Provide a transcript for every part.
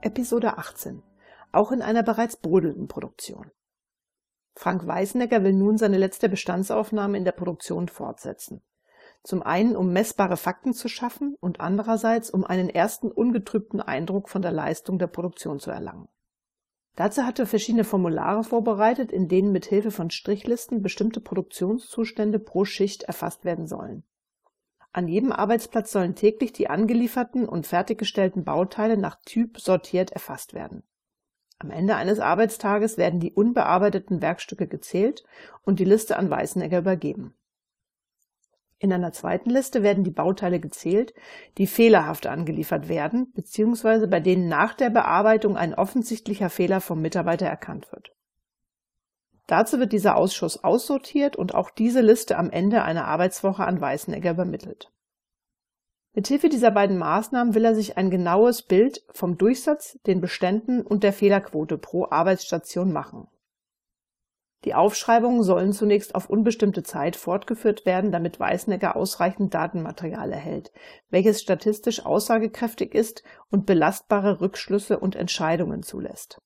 Episode 18. Auch in einer bereits brodelnden Produktion. Frank Weißenegger will nun seine letzte Bestandsaufnahme in der Produktion fortsetzen. Zum einen, um messbare Fakten zu schaffen und andererseits, um einen ersten ungetrübten Eindruck von der Leistung der Produktion zu erlangen. Dazu hat er verschiedene Formulare vorbereitet, in denen mit Hilfe von Strichlisten bestimmte Produktionszustände pro Schicht erfasst werden sollen. An jedem Arbeitsplatz sollen täglich die angelieferten und fertiggestellten Bauteile nach Typ sortiert erfasst werden. Am Ende eines Arbeitstages werden die unbearbeiteten Werkstücke gezählt und die Liste an Weißenegger übergeben. In einer zweiten Liste werden die Bauteile gezählt, die fehlerhaft angeliefert werden bzw. bei denen nach der Bearbeitung ein offensichtlicher Fehler vom Mitarbeiter erkannt wird. Dazu wird dieser Ausschuss aussortiert und auch diese Liste am Ende einer Arbeitswoche an Weißenegger übermittelt. Mithilfe dieser beiden Maßnahmen will er sich ein genaues Bild vom Durchsatz, den Beständen und der Fehlerquote pro Arbeitsstation machen. Die Aufschreibungen sollen zunächst auf unbestimmte Zeit fortgeführt werden, damit Weißenegger ausreichend Datenmaterial erhält, welches statistisch aussagekräftig ist und belastbare Rückschlüsse und Entscheidungen zulässt.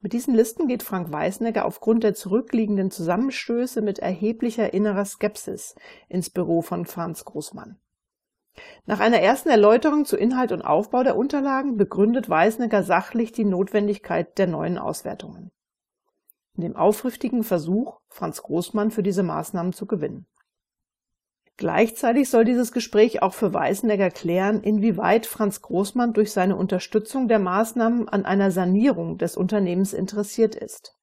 Mit diesen Listen geht Frank Weißenegger aufgrund der zurückliegenden Zusammenstöße mit erheblicher innerer Skepsis ins Büro von Franz Großmann. Nach einer ersten Erläuterung zu Inhalt und Aufbau der Unterlagen begründet Weißenegger sachlich die Notwendigkeit der neuen Auswertungen in dem aufrichtigen Versuch, Franz Großmann für diese Maßnahmen zu gewinnen. Gleichzeitig soll dieses Gespräch auch für Weißenegger klären, inwieweit Franz Großmann durch seine Unterstützung der Maßnahmen an einer Sanierung des Unternehmens interessiert ist.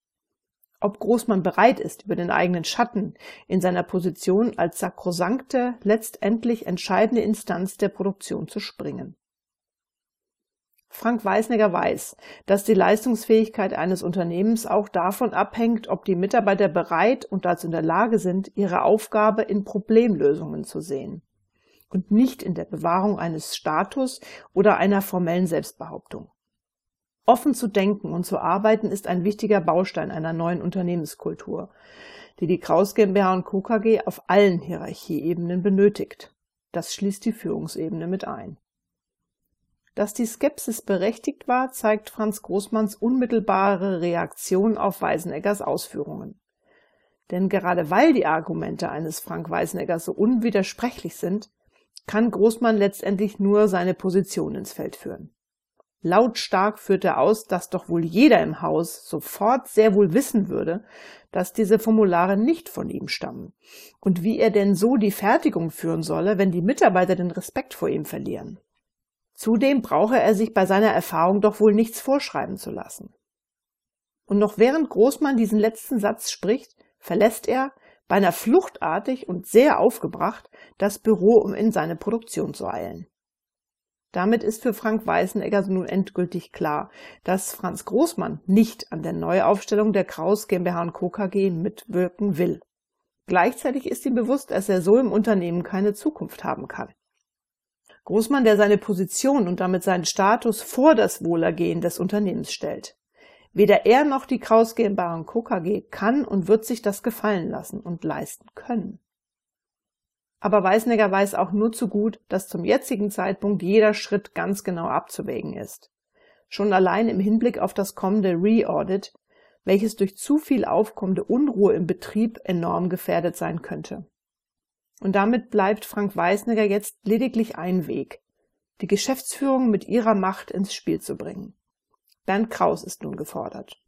Ob Großmann bereit ist, über den eigenen Schatten in seiner Position als sakrosankte, letztendlich entscheidende Instanz der Produktion zu springen. Frank Weißnegger weiß, dass die Leistungsfähigkeit eines Unternehmens auch davon abhängt, ob die Mitarbeiter bereit und dazu in der Lage sind, ihre Aufgabe in Problemlösungen zu sehen und nicht in der Bewahrung eines Status oder einer formellen Selbstbehauptung. Offen zu denken und zu arbeiten ist ein wichtiger Baustein einer neuen Unternehmenskultur, die die Kraus GmbH und. KG auf allen Hierarchieebenen benötigt. Das schließt die Führungsebene mit ein. Dass die Skepsis berechtigt war, zeigt Franz Großmanns unmittelbare Reaktion auf Weiseneggers Ausführungen. Denn gerade weil die Argumente eines Frank Weiseneggers so unwidersprechlich sind, kann Großmann letztendlich nur seine Position ins Feld führen. Lautstark führt er aus, dass doch wohl jeder im Haus sofort sehr wohl wissen würde, dass diese Formulare nicht von ihm stammen und wie er denn so die Fertigung führen solle, wenn die Mitarbeiter den Respekt vor ihm verlieren. Zudem brauche er sich bei seiner Erfahrung doch wohl nichts vorschreiben zu lassen. Und noch während Großmann diesen letzten Satz spricht, verlässt er, beinahe fluchtartig und sehr aufgebracht, das Büro, um in seine Produktion zu eilen. Damit ist für Frank Weißenegger nun endgültig klar, dass Franz Großmann nicht an der Neuaufstellung der Kraus GmbH Co. KG mitwirken will. Gleichzeitig ist ihm bewusst, dass er so im Unternehmen keine Zukunft haben kann. Großmann, der seine Position und damit seinen Status vor das Wohlergehen des Unternehmens stellt. Weder er noch die Kraus GmbH und Co. KG kann und wird sich das gefallen lassen und leisten können. Aber Weißnegger weiß auch nur zu gut, dass zum jetzigen Zeitpunkt jeder Schritt ganz genau abzuwägen ist. Schon allein im Hinblick auf das kommende Re-Audit, welches durch zu viel aufkommende Unruhe im Betrieb enorm gefährdet sein könnte. Und damit bleibt Frank Weißnegger jetzt lediglich ein Weg, die Geschäftsführung mit ihrer Macht ins Spiel zu bringen. Bernd Kraus ist nun gefordert.